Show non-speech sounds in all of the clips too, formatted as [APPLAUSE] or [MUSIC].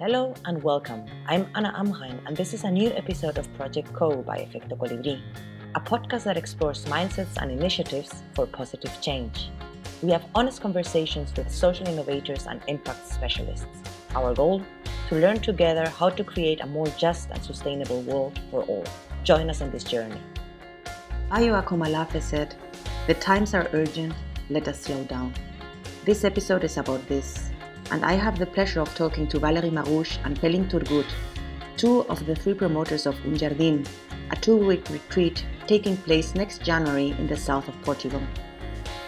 Hello and welcome. I'm Anna Amrein, and this is a new episode of Proyecto Co by Efecto Colibri, a podcast that explores mindsets and initiatives for positive change. We have honest conversations with social innovators and impact specialists. Our goal? To learn together how to create a more just and sustainable world for all. Join us on this journey. Bayo Akomolafe said, The times are urgent, let us slow down. This episode is about this, and I have the pleasure of talking to Valerie Marouche and Pelin Turgut, two of the three promoters of Un Jardín, a two week retreat taking place next January in the south of Portugal.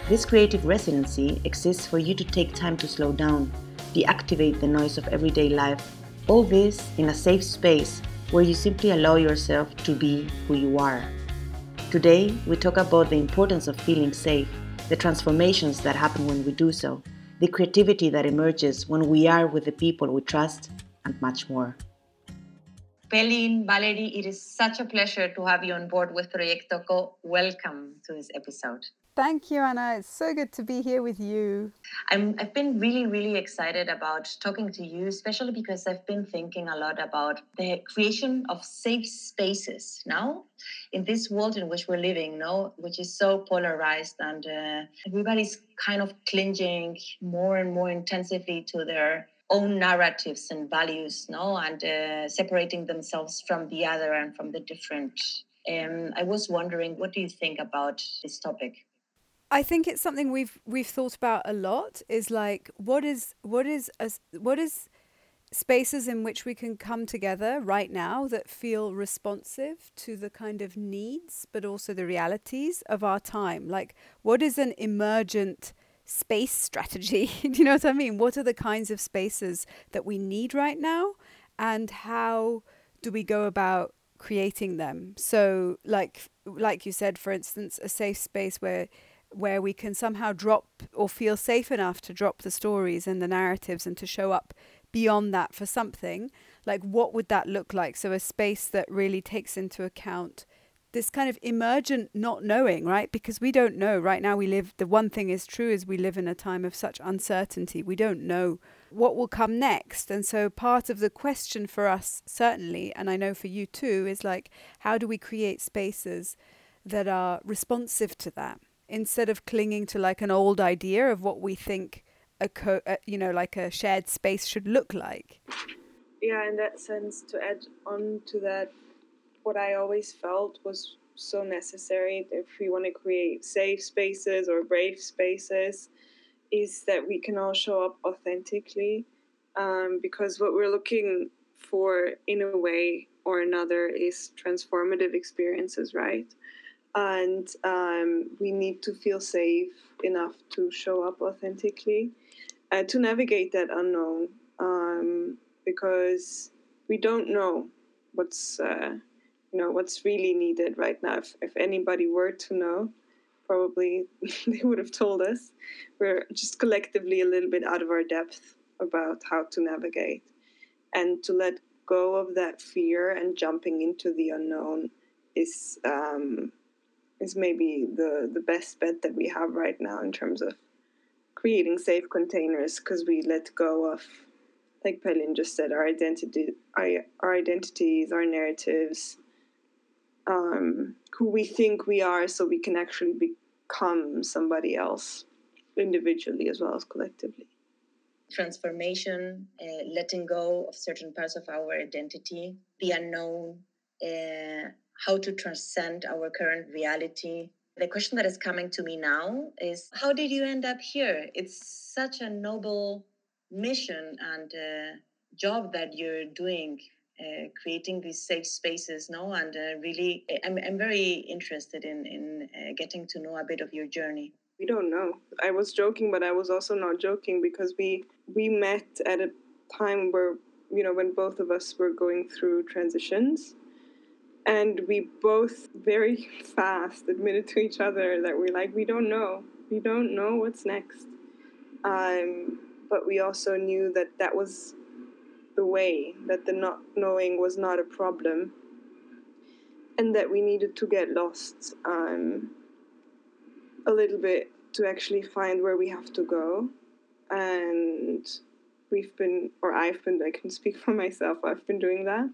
This creative residency exists for you to take time to slow down, deactivate the noise of everyday life, all this in a safe space where you simply allow yourself to be who you are. Today, we talk about the importance of feeling safe, the transformations that happen when we do so, the creativity that emerges when we are with the people we trust, and much more. Pelin, Valerie, it is such a pleasure to have you on board with Proyecto Co. Welcome to this episode. Thank you, Anna. It's so good to be here with you. I'm, I've been really, really excited about talking to you, especially because I've been thinking a lot about the creation of safe spaces now in this world in which we're living, no, which is so polarized and uh, everybody's kind of clinging more and more intensively to their own narratives and values, no, and uh, separating themselves from the other and from the different. Um, I was wondering, what do you think about this topic? I think it's something we've we've thought about a lot. Is like what is what is a, what is spaces in which we can come together right now that feel responsive to the kind of needs, but also the realities of our time. Like what is an emergent space strategy? [LAUGHS] Do you know what I mean? What are the kinds of spaces that we need right now, and how do we go about creating them? So, like like you said, for instance, a safe space where where we can somehow drop or feel safe enough to drop the stories and the narratives and to show up beyond that for something like what would that look like? So a space that really takes into account this kind of emergent not knowing right? Because we don't know. Right now we live the one thing is true is we live in a time of such uncertainty. We don't know what will come next. And so part of the question for us certainly and i know for you too is like how do we create spaces that are responsive to that instead of clinging to like an old idea of what we think a co- uh, you know like a shared space should look like. Yeah in that sense to add on to that what i always felt was so necessary if we want to create safe spaces or brave spaces is that we can all show up authentically um, because what we're looking for in a way or another is transformative experiences right and um, we need to feel safe enough to show up authentically uh, to navigate that unknown um, because we don't know what's uh, you know what's really needed right now. If, if anybody were to know probably [LAUGHS] they would have told us. We're just collectively a little bit out of our depth about how to navigate. And to let go of that fear and jumping into the unknown is um, is maybe the the best bet that we have right now in terms of creating safe containers because we let go of like Pelin just said our identity our, our identities our narratives um, who we think we are so we can actually become somebody else individually as well as collectively. Transformation uh, letting go of certain parts of our identity the unknown uh, how to transcend our current reality. The question that is coming to me now is how did you end up here? It's such a noble mission and uh, job that you're doing, uh, creating these safe spaces, no? And uh, really, I'm, I'm very interested in, in uh, getting to know a bit of your journey. we don't know. I was joking, but I was also not joking because we we met at a time where you know when both of us were going through transitions and we both very fast admitted to each other that we're like we don't know. We don't know what's next. Um, but we also knew that that was the way that the not knowing was not a problem and that we needed to get lost um, a little bit to actually find where we have to go. And we've been or i've been i can speak for myself i've been doing that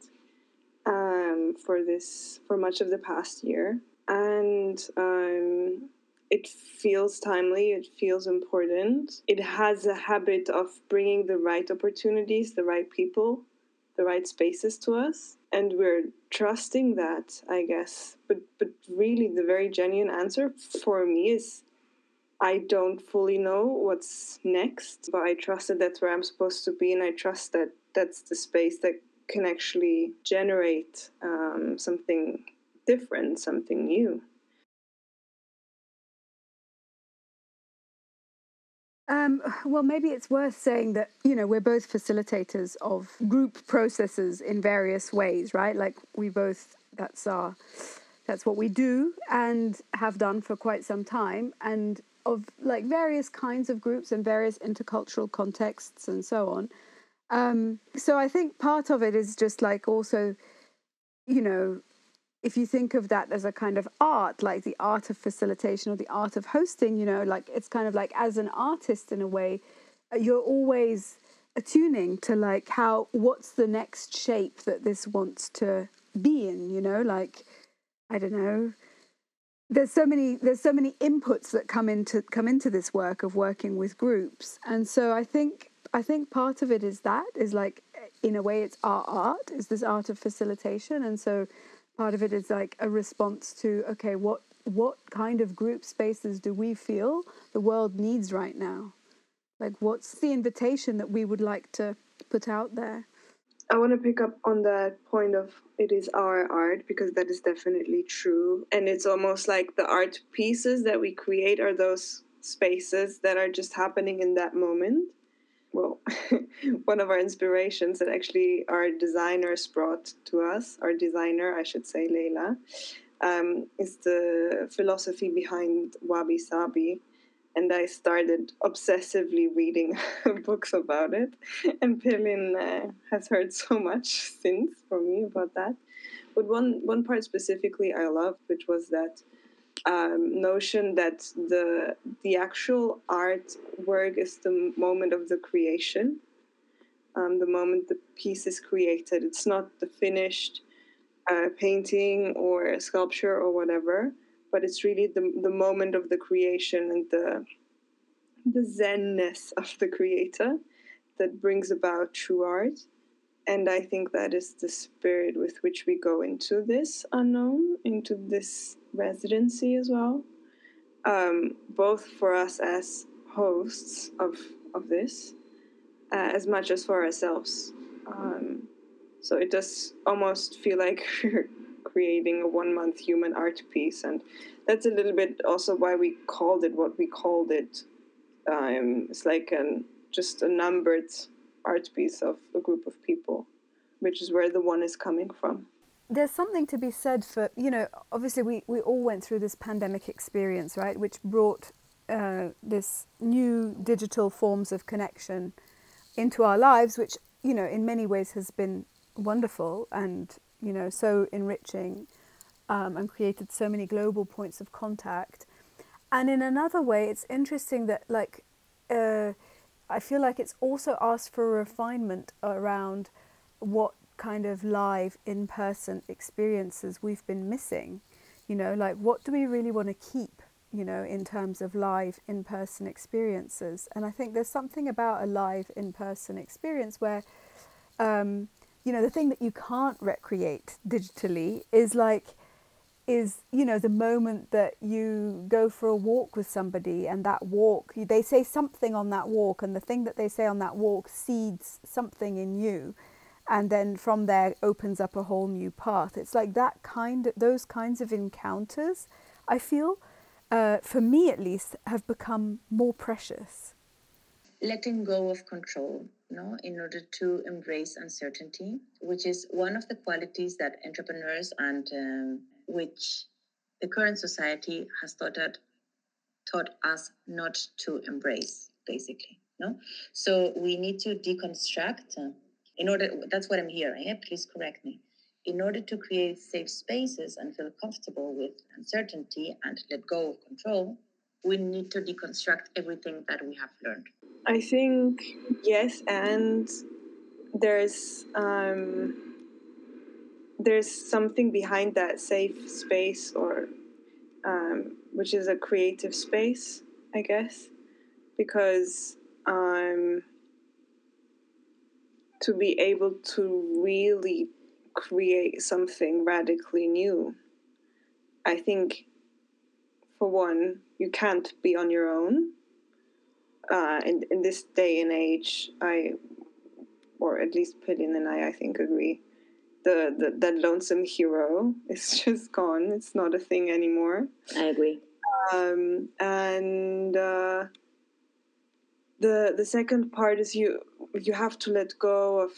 um, for this for much of the past year. And um, it feels timely it feels important. It has a habit of bringing the right opportunities the right people the right spaces to us. And we're trusting that i guess. But but really the very genuine answer for me is i don't fully know what's next but i trust that that's where i'm supposed to be and i trust that that's the space that can actually generate um, something different something new Um, well, maybe it's worth saying that, you know, we're both facilitators of group processes in various ways, right? Like we both, that's our, that's what we do and have done for quite some time. And of like various kinds of groups and various intercultural contexts and so on. Um, so I think part of it is just like also, you know, if you think of that as a kind of art, like the art of facilitation or the art of hosting, you know, like it's kind of like as an artist in a way, uh, you're always attuning to like how what's the next shape that this wants to be in, you know, like I don't know. There's so many there's so many inputs that come into come into this work of working with groups. And so I think I think part of it is that is like in a way it's our art, is this art of facilitation. And so part of it is like a response to okay what what kind of group spaces do we feel the world needs right now like what's the invitation that we would like to put out there I want to pick up on that point of it is our art because that is definitely true. And it's almost like the art pieces that we create are those spaces that are just happening in that moment well, [LAUGHS] one of our inspirations that actually our designers brought to us, our designer, I should say, Leila, um, is the philosophy behind Wabi Sabi. And I started obsessively reading [LAUGHS] books about it. [LAUGHS] And Pelin uh, has heard so much since from me about that. But one, one part specifically I loved, which was that um, notion that the the actual artwork is the moment of the creation, um, the moment the piece is created. It's not the finished uh, painting or sculpture or whatever, but it's really the the moment of the creation and the the zenness of the creator that brings about true art. And I think that is the spirit with which we go into this unknown, into this residency as well, um, both for us as hosts of of this, uh, as much as for ourselves. Um, so it does almost feel like [LAUGHS] creating a one month human art piece, and that's a little bit also why we called it what we called it. Um, it's like an just a numbered art piece of a group of people, which is where the one is coming from there's something to be said for you know obviously we, we all went through this pandemic experience right which brought uh, this new digital forms of connection into our lives which you know in many ways has been wonderful and you know so enriching um, and created so many global points of contact. And in another way it's interesting that like uh, i feel like it's also asked for a refinement around what kind of live in person experiences we've been missing. You know, like what do we really want to keep, you know, in terms of live in person experiences? And I think there's something about a live in person experience where, um, you know, the thing that you can't recreate digitally is like, is you know the moment that you go for a walk with somebody and that walk they say something on that walk and the thing that they say on that walk seeds something in you and then from there opens up a whole new path. It's like that kind of, those kinds of encounters, I feel, uh, for me at least, have become more precious. Letting go of control, you know, in order to embrace uncertainty, which is one of the qualities that entrepreneurs and um, which the current society has taught, taught us not to embrace, basically. No, so we need to deconstruct. In order, that's what I'm hearing. Yeah? Please correct me in order to create safe spaces and feel comfortable with uncertainty and let go of control, we need to deconstruct everything that we have learned. I think yes, and there's um, there's something behind that safe space, or um, which is a creative space, I guess, because um, to be able to really create something radically new. I think, for one, you can't be on your own. Uh, in, in this day and age, I, or at least Pelin and I, I think, agree. The, the that lonesome hero [LAUGHS] is just gone. It's not a thing anymore. I agree. Um, and uh, the the second part is you you have to let go of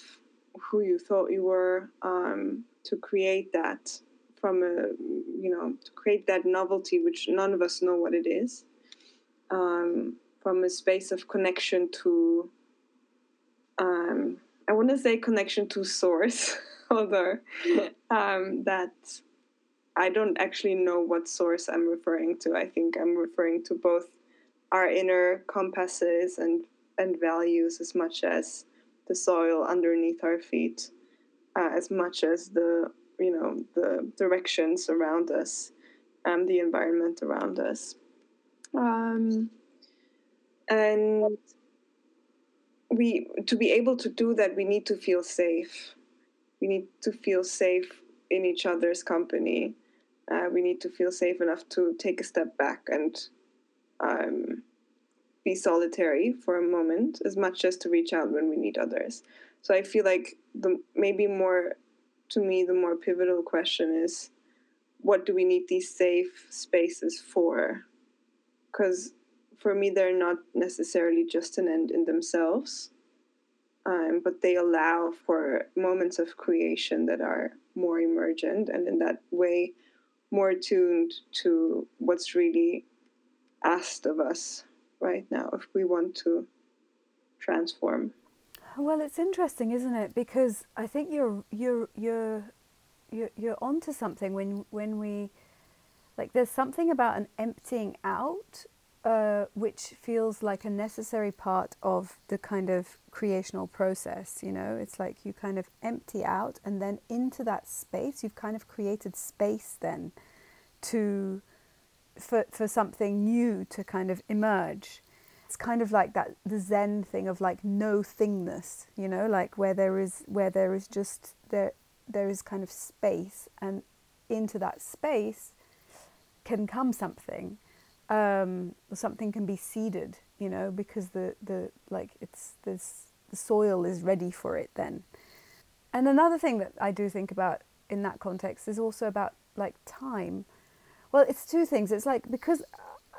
who you thought you were um, to create that from a you know to create that novelty which none of us know what it is um, from a space of connection to um, i want to say connection to source [LAUGHS] although [LAUGHS] um, that i don't actually know what source i'm referring to. I think i'm referring to both our inner compasses and and values as much as the soil underneath our feet uh, as much as the you know the directions around us and the environment around us. Um, and we to be able to do that we need to feel safe. We need to feel safe in each other's company. Uh, we need to feel safe enough to take a step back and um, be solitary for a moment as much as to reach out when we need others. So I feel like the maybe more to me the more pivotal question is what do we need these safe spaces for? Because for me they're not necessarily just an end in themselves. Um, but they allow for moments of creation that are more emergent and in that way more tuned to what's really asked of us right now if we want to transform. Well, it's interesting, isn't it? Because I think you're you're you're you're, you're onto something when when we like there's something about an emptying out uh, which feels like a necessary part of the kind of creational process. You know, it's like you kind of empty out, and then into that space, you've kind of created space then to for, for something new to kind of emerge. It's kind of like that the Zen thing of like no thingness, you know, like where there is where there is just there there is kind of space, and into that space can come something. Um, something can be seeded, you know, because the the like it's this the soil is ready for it then. And another thing that I do think about in that context is also about like time well, it's two things. It's like because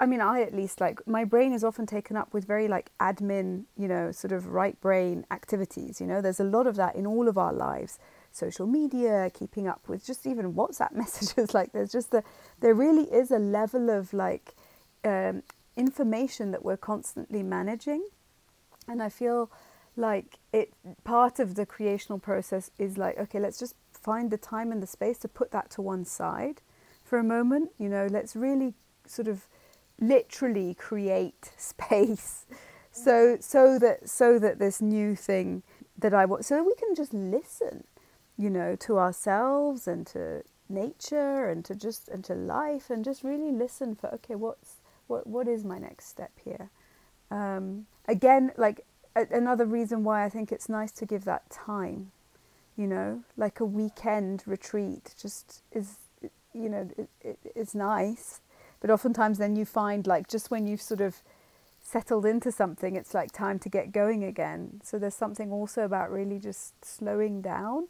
I mean, I at least like my brain is often taken up with very like admin, you know, sort of right brain activities. You know, there's a lot of that in all of our lives. Social media, keeping up with just even WhatsApp [LAUGHS] messages. Like, there's just the there really is a level of like um, information that we're constantly managing, and I feel like it part of the creational process is like okay, let's just find the time and the space to put that to one side for a moment. You know, let's really sort of literally create [LAUGHS] space so so that so that this new thing that I want so that we can just listen, you know, to ourselves and to nature and to just and to life and just really listen for okay, what's what what is my next step here? Um, again, like a, another reason why I think it's nice to give that time, you know, like a weekend retreat just is you know, it, it, it's nice. But oftentimes, then you find like just when you've sort of settled into something, it's like time to get going again. So there's something also about really just slowing down.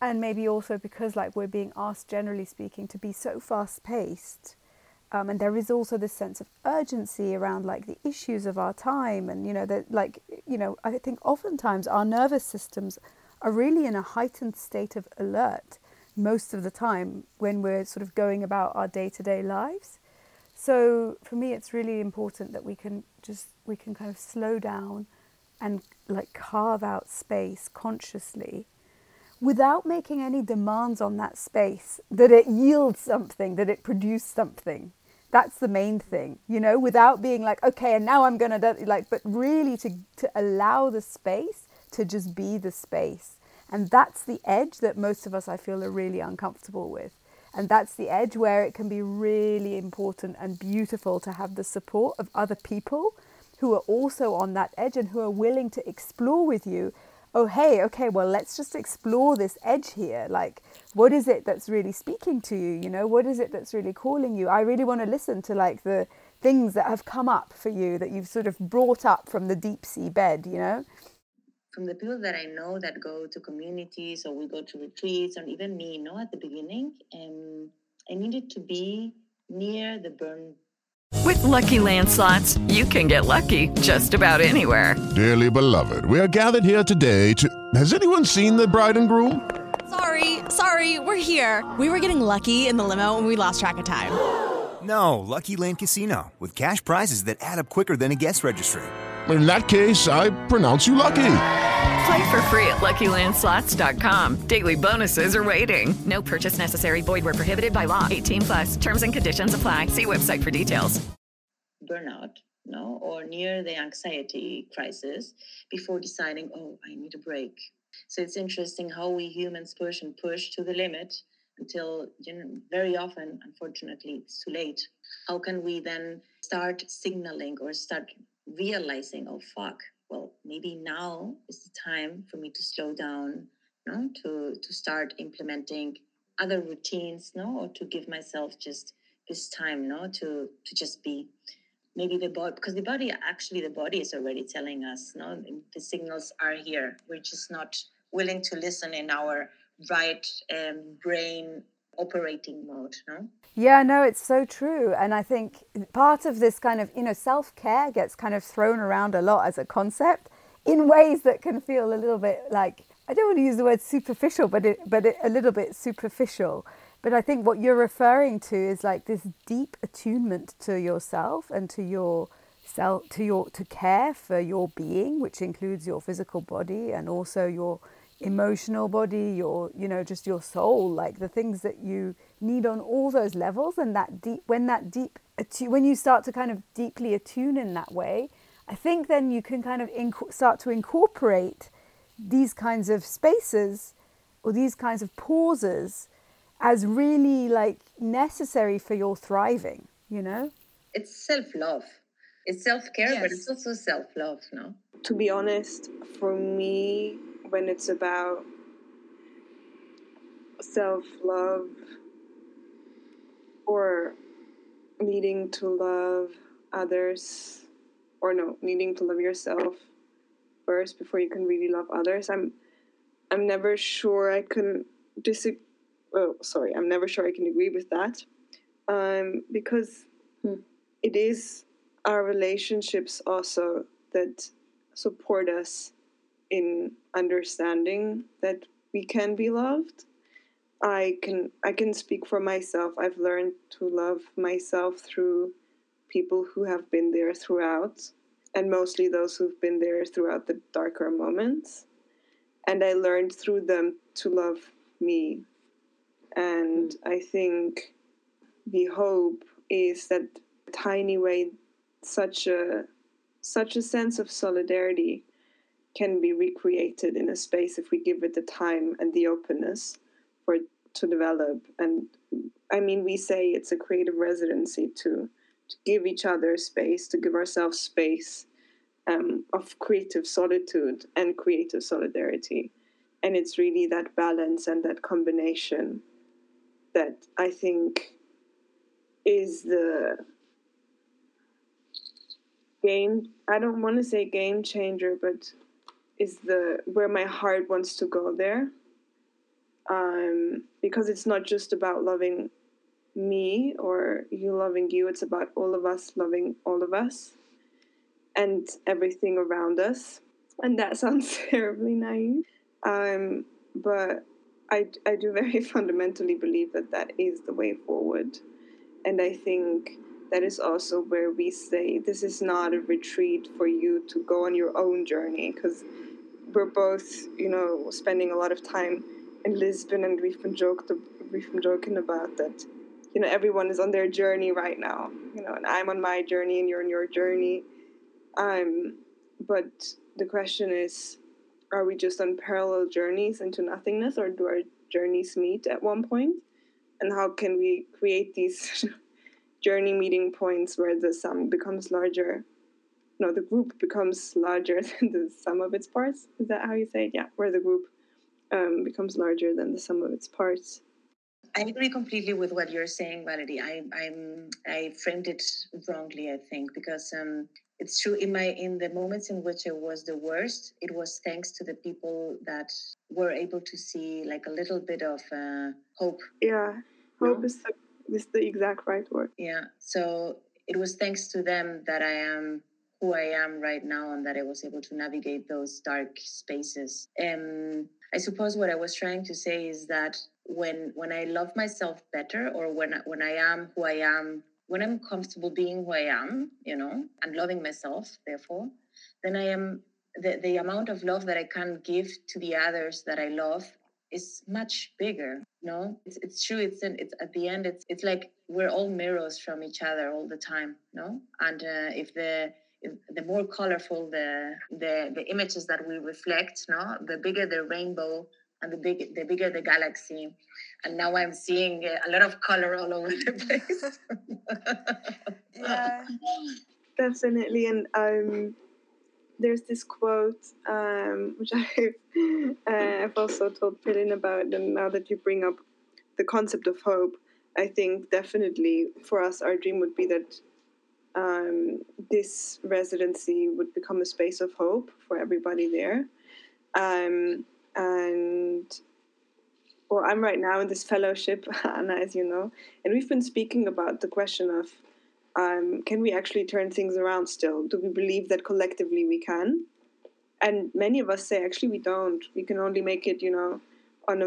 And maybe also because like we're being asked, generally speaking, to be so fast paced, um, and there is also this sense of urgency around like the issues of our time and you know that like you know i think oftentimes our nervous systems are really in a heightened state of alert most of the time when we're sort of going about our day-to-day lives. So for me it's really important that we can just we can kind of slow down and like carve out space consciously without making any demands on that space that it yields something that it produce something. That's the main thing you know without being like okay and now i'm to like but really to to allow the space to just be the space and that's the edge that most of us i feel are really uncomfortable with. And that's the edge where it can be really important and beautiful to have the support of other people who are also on that edge and who are willing to explore with you oh hey okay well let's just explore this edge here. Like what is it that's really speaking to you? You know what is it that's really calling you? I really want to listen to like the things that have come up for you that you've sort of brought up from the deep sea bed you know from the people that i know that go to communities or we go to retreats or even me you know at the beginning um, i needed to be near the burn with lucky landslots you can get lucky just about anywhere dearly beloved we are gathered here today to has anyone seen the bride and groom Sorry, sorry, we're here. We were getting lucky in the limo and we lost track of time. No, Lucky Land Casino, with cash prizes that add up quicker than a guest registry. In that case, I pronounce you lucky. Play for free at LuckyLandSlots.com. Daily bonuses are waiting. No purchase necessary. Void where prohibited by law. 18 plus. Terms and conditions apply. See website for details. Burnout, no, or near the anxiety crisis before deciding, oh, I need a break. So it's interesting how we humans push and push to the limit until you know, very often, unfortunately, it's too late. How can we then start signaling or start realizing, oh, fuck, well, maybe now is the time for me to slow down, no, to, to start implementing other routines, no, or to give myself just this time, no, to, to just be. Maybe the body because the body actually the body is already telling us no the signals are here. We're just not willing to listen in our right um, brain operating mode no? Yeah no it's so true. And i think part of this kind of you know self-care gets kind of thrown around a lot as a concept in ways that can feel a little bit like i don't want to use the word superficial but it but it, a little bit superficial. But I think what you're referring to is like this deep attunement to yourself and to your self, to your to care for your being, which includes your physical body and also your emotional body, your you know just your soul, like the things that you need on all those levels. And that deep when that deep when you start to kind of deeply attune in that way, I think then you can kind of inc- start to incorporate these kinds of spaces or these kinds of pauses as really like necessary for your thriving, you know? It's self love. It's self care, yes. but it's also self love, no? To be honest, for me, when it's about self love or needing to love others, or no, needing to love yourself first before you can really love others, I'm I'm never sure I can disagree oh, sorry, I'm never sure I can agree with that. Um, because hmm. it is our relationships also that support us in understanding that we can be loved. I can I can speak for myself. I've learned to love myself through people who have been there throughout, and mostly those who've been there throughout the darker moments. And I learned through them to love me and mm. I think the hope is that tiny way such a such a sense of solidarity can be recreated in a space if we give it the time and the openness for it to develop. And I mean, we say it's a creative residency to, to give each other space, to give ourselves space um, of creative solitude and creative solidarity. And it's really that balance and that combination that I think is the game I don't want to say game changer, but is the where my heart wants to go there. Um, because it's not just about loving me or you loving you. It's about all of us loving all of us and everything around us. And that [LAUGHS] sounds terribly naive. Um, but I, I do very [LAUGHS] fundamentally believe that that is the way forward. And I think that is also where we say this is not a retreat for you to go on your own journey because we're both, you know, spending a lot of time in Lisbon and we've been joked we've been joking about that you know everyone is on their journey right now you know and i'm on my journey and you're on your journey. Um but the question is are we just on parallel journeys into nothingness or do our journeys meet at one point? And how can we create these [LAUGHS] journey meeting points where the sum becomes larger no the group becomes larger [LAUGHS] than the sum of its parts is that how you say it yeah where the group um, becomes larger than the sum of its parts I agree completely with what you're saying, Valerie. I I'm I framed it wrongly, I think, because um, it's true. In my in the moments in which it was the worst, it was thanks to the people that were able to see like a little bit of uh, hope. Yeah, hope no? is the, is the exact right word. Yeah. So it was thanks to them that I am who I am right now and that I was able to navigate those dark spaces. Um, I suppose what I was trying to say is that when when I love myself better or when when I am who I am, when I'm comfortable being who I am, you know, and loving myself, therefore, then I am the, the amount of love that I can give to the others that I love is much bigger. Know, it's, it's true. It's in, it's at the end. It's it's like we're all mirrors from each other all the time. No, and uh, if the if the more colorful the, the the images that we reflect, no, the bigger the rainbow and the big the bigger the galaxy and now i'm seeing a lot of color all over the [LAUGHS] place yeah definitely and um there's this quote um, which [LAUGHS] I've, uh, I've also told Pelin about, and now that you bring up the concept of hope, I think definitely for us, our dream would be that um, this residency would become a space of hope for everybody there. Um, and well, I'm right now in this fellowship, [LAUGHS] Anna, as you know, and we've been speaking about the question of um, can we actually turn things around still? Do we believe that collectively we can? And many of us say actually we don't. We can only make it, you know, on a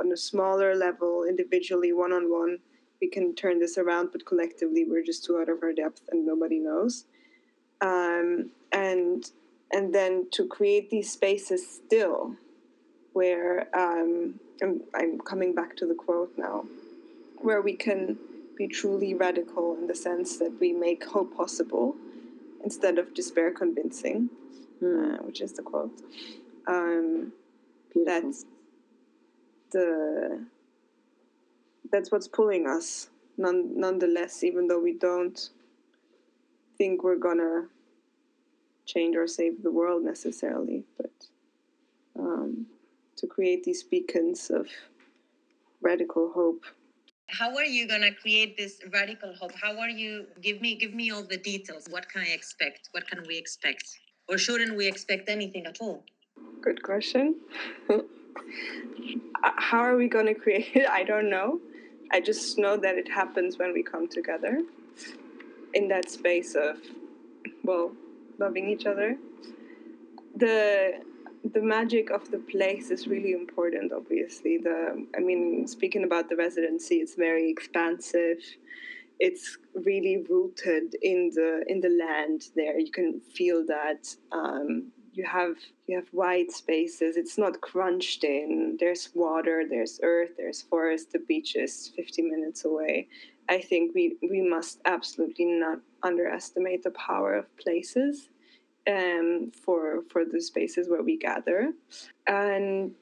on a smaller level, individually, one on one. We can turn this around, but collectively, we're just too out of our depth, and nobody knows. Um, and and then to create these spaces still where um, I'm, I'm coming back to the quote now, where we can be truly radical in the sense that we make hope possible instead of despair convincing, mm. uh, which is the quote. Um, that's the that's what's pulling us, none, nonetheless, even though we don't think we're gonna change or save the world necessarily, but. Um, to create these beacons of radical hope how are you going to create this radical hope? How are you give me give me all the details. What can i expect? What can we expect? Or shouldn't we expect anything at all? Good question. [LAUGHS] Uh, how are we going to create it? [LAUGHS] I don't know. I just know that it happens when we come together in that space of well loving each other. The the magic of the place is really important obviously. The i mean speaking about the residency it's very expansive. It's really rooted in the in the land there. You can feel that um, you have you have wide spaces. It's not crunched in. There's water there's earth there's forest the beach is 50 minutes away. I think we we must absolutely not underestimate the power of places um, for for the spaces where we gather, and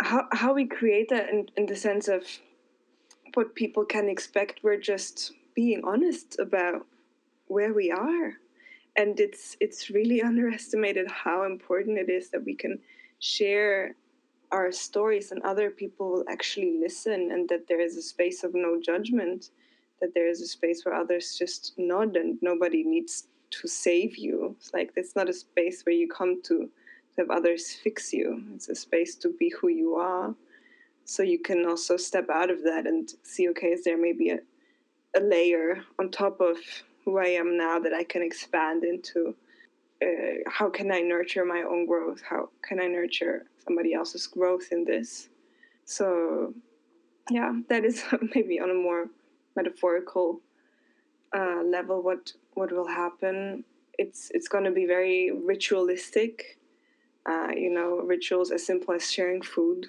how how we create that in, in the sense of what people can expect. We're just being honest about where we are, and it's it's really [LAUGHS] underestimated how important it is that we can share our stories and other people will actually listen and that there is a space of no judgment that there is a space where others just nod and nobody needs to save you. It's like it's not a space where you come to, to have others fix you. It's a space to be who you are. so you can also step out of that and see okay is there maybe a, a layer on top of who i am now that i can expand into uh, how can i nurture my own growth how can i nurture somebody else's growth in this so yeah that is [LAUGHS] maybe on a more metaphorical uh, level what what will happen it's it's going to be very ritualistic uh, you know rituals as simple as sharing food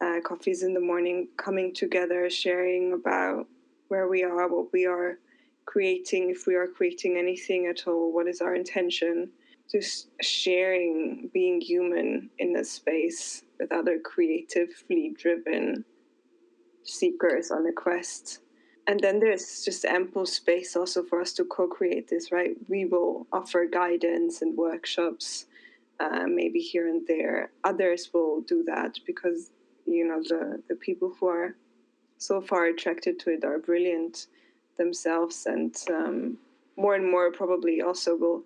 uh, coffees in the morning, coming together, sharing about where we are, what we are creating, if we are creating anything at all, what is our intention. Just sharing, being human in this space with other creatively driven seekers on a quest. And then there's just ample space also for us to co create this, right? We will offer guidance and workshops, uh, maybe here and there. Others will do that because you know the the people who are so far attracted to it are brilliant themselves and um, more and more probably also will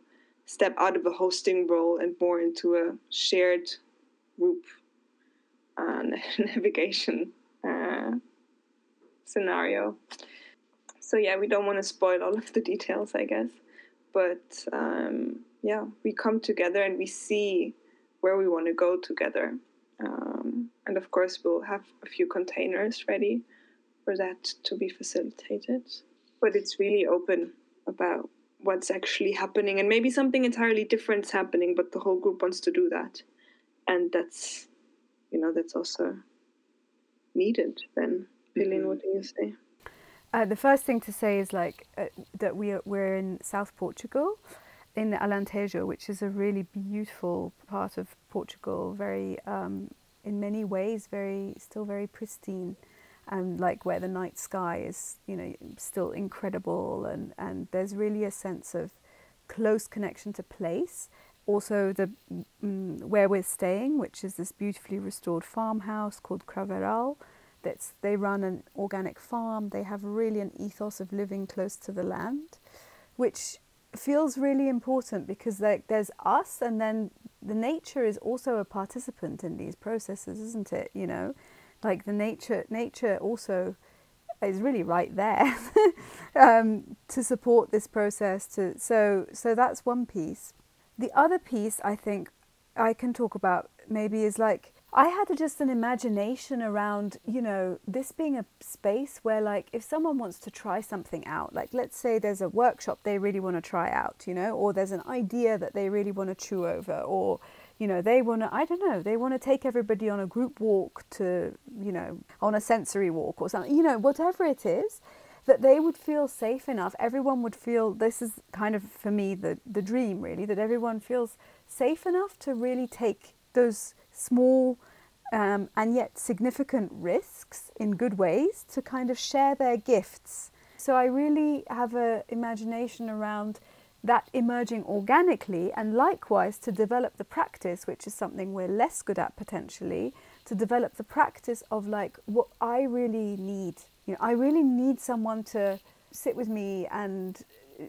step out of a hosting role and more into a shared group uh, [LAUGHS] navigation scenario so yeah we don't want to spoil all of the details i guess but um, yeah we come together and we see where we want to go together um, and of course, we'll have a few containers ready for that to be facilitated. But it's really open about what's actually happening, and maybe something entirely different is happening, but the whole group wants to do that. And that's, you know, that's also needed then. What do you say? Uh, the first thing to say is like uh, that we are, we're in South Portugal, in the Alentejo, which is a really beautiful part of Portugal, very um, in many ways very still very pristine. And like where the night sky is you know still incredible. And and there's really a sense of close connection to place. Also the mm, where we're staying which is this beautifully restored farmhouse called Craveiral that's they run an organic farm. They have really an ethos of living close to the land which feels really important because like there's us and then the nature is also a participant in these processes isn't it? You know like the nature nature also is really right there [LAUGHS] um, to support this process to so so that's one piece. The other piece i think i can talk about maybe is like I had just an imagination around, you know, this being a space where, like, if someone wants to try something out, like, let's say there's a workshop they really want to try out, you know, or there's an idea that they really want to chew over, or, you know, they want to, I don't know, they want to take everybody on a group walk to, you know, on a sensory walk or something, you know, whatever it is, that they would feel safe enough. Everyone would feel this is kind of, for me, the, the dream, really, that everyone feels safe enough to really take those small um, and yet significant risks in good ways to kind of share their gifts. So I really have an imagination around that emerging organically and likewise to develop the practice, which is something we're less good at potentially, to develop the practice of like what I really need. You know, I really need someone to sit with me and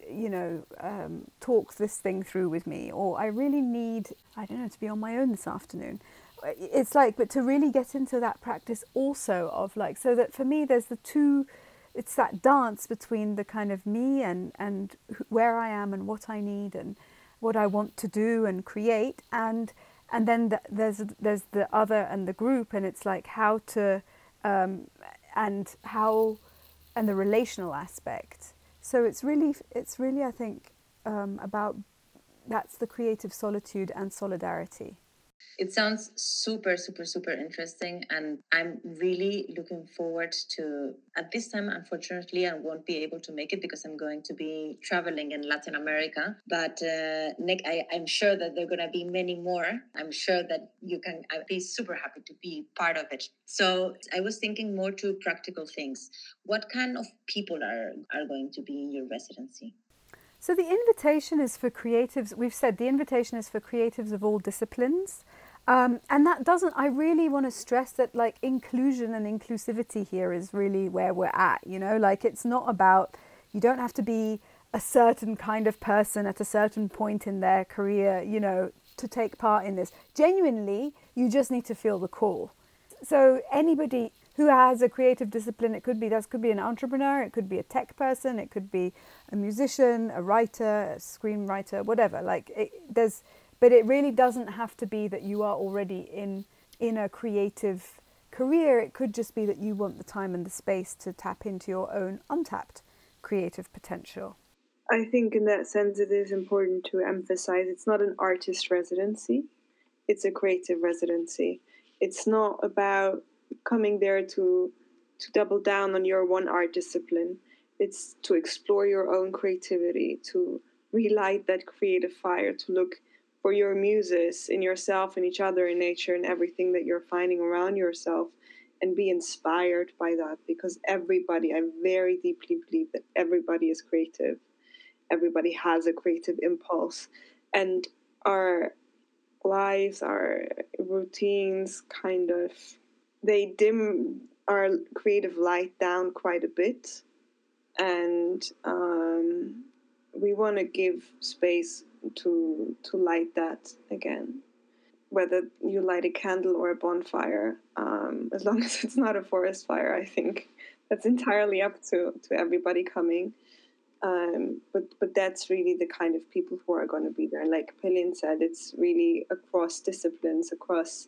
you know, um, talk this thing through with me, or I really need, I don't know, to be on my own this afternoon. It's like, but to really get into that practice also of like, so that for me, there's the two, it's that dance between the kind of me and, and where I am and what I need and what I want to do and create. And, and then the, there's, there's the other and the group, and it's like how to, um, and how, and the relational aspect so it's really, it's really, I think, um, about that's the creative solitude and solidarity. It sounds super, super, super interesting. And I'm really looking forward to, at this time, unfortunately, I won't be able to make it because I'm going to be traveling in Latin America. But uh, Nick, I, I'm sure that there are going to be many more. I'm sure that you can, I'd be super happy to be part of it. So I was thinking more to practical things. What kind of people are, are going to be in your residency? So the invitation is for creatives. We've said the invitation is for creatives of all disciplines. Um, and that doesn't, I really want to stress that like inclusion and inclusivity here is really where we're at, you know, like it's not about, you don't have to be a certain kind of person at a certain point in their career, you know, to take part in this. Genuinely, you just need to feel the call. so anybody who has a creative discipline, it could be that could be an entrepreneur, it could be a tech person, it could be a musician, a writer, a screenwriter, whatever. Like it, there's, but it really doesn't have to be that you are already in in a creative career. It could just be that you want the time and the space to tap into your own untapped creative potential. I think in that sense it is important to emphasize it's not an artist residency, it's a creative residency. It's not about coming there to to double down on your one art discipline. It's to explore your own creativity, to relight that creative fire, to look for your muses in yourself and each other in nature and everything that you're finding around yourself and be inspired by that because everybody, I very deeply believe that everybody is creative. Everybody has a creative impulse. And our lives, our routines kind of they dim our creative light down quite a bit. And um, we want to give space to to light that again. Whether you light a candle or a bonfire um, [LAUGHS] as long as it's not a forest fire i think that's entirely up to to everybody coming. Um, but but that's really the kind of people who are going to be there. And like Pelin said it's really across disciplines across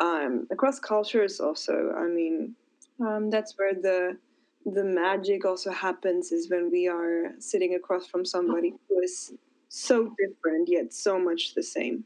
um, across cultures also. I mean um, that's where the the magic also happens is when we are sitting across from somebody who is so different yet so much the same.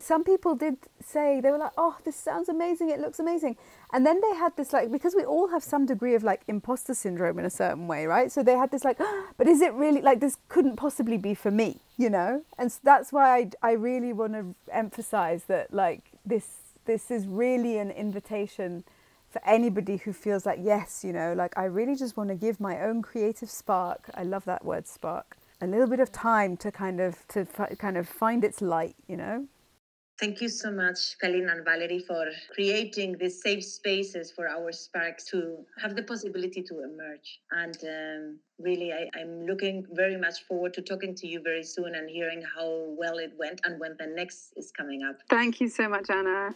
Some people did say they were like, "Oh, this sounds amazing. It looks amazing," and then they had this like because we all have some degree of like imposter syndrome in a certain way, right? So they had this like, oh, "But is it really like this? Couldn't possibly be for me, you know?" And so that's why I I really want to emphasize that like this this is really an invitation for anybody who feels like yes, you know, like I really just want to give my own creative spark. I love that word spark a little bit of time to kind of to f- kind of find its light you know Thank you so much, Pelin and Valerie, for creating these safe spaces for our sparks to have the possibility to emerge. And um, really, I, I'm looking very much forward to talking to you very soon and hearing how well it went and when the next is coming up. Thank you so much, Anna.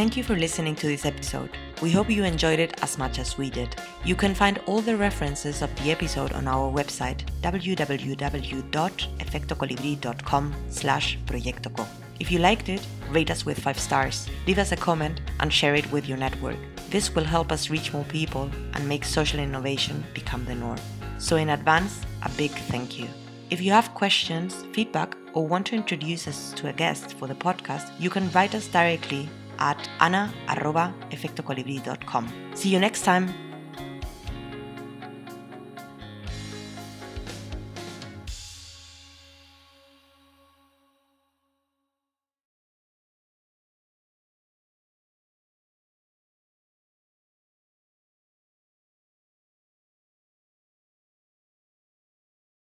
Thank you for listening to this episode. We hope you enjoyed it as much as we did. You can find all the references of the episode on our website www.efectocolibri.com slash proyectoco. If you liked it, rate us with 5 stars, leave us a comment, and share it with your network. This will help us reach more people and make social innovation become the norm. So in advance, a big thank you. If you have questions, feedback, or want to introduce us to a guest for the podcast, you can write us directly at ana.efectocolibri.com. See you next time.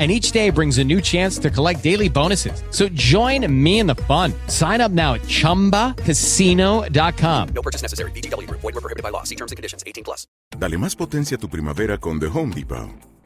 And each day brings a new chance to collect daily bonuses. So join me in the fun. Sign up now at chumbacasino.com. No purchase necessary. VGW Group. Void were prohibited by law. See terms and conditions. 18 plus. Dale más potencia a tu primavera con The Home Depot.